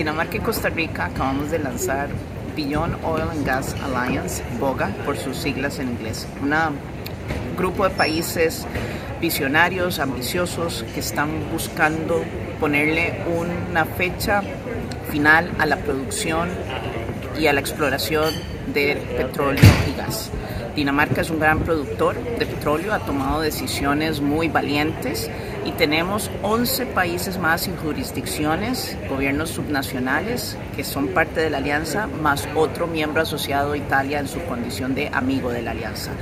Dinamarca y Costa Rica acabamos de lanzar Beyond Oil and Gas Alliance, BOGA por sus siglas en inglés, un grupo de países visionarios, ambiciosos, que están buscando ponerle una fecha final a la producción y a la exploración de petróleo y gas. Dinamarca es un gran productor de petróleo, ha tomado decisiones muy valientes y tenemos 11 países más sin jurisdicciones, gobiernos subnacionales que son parte de la alianza, más otro miembro asociado, Italia, en su condición de amigo de la alianza.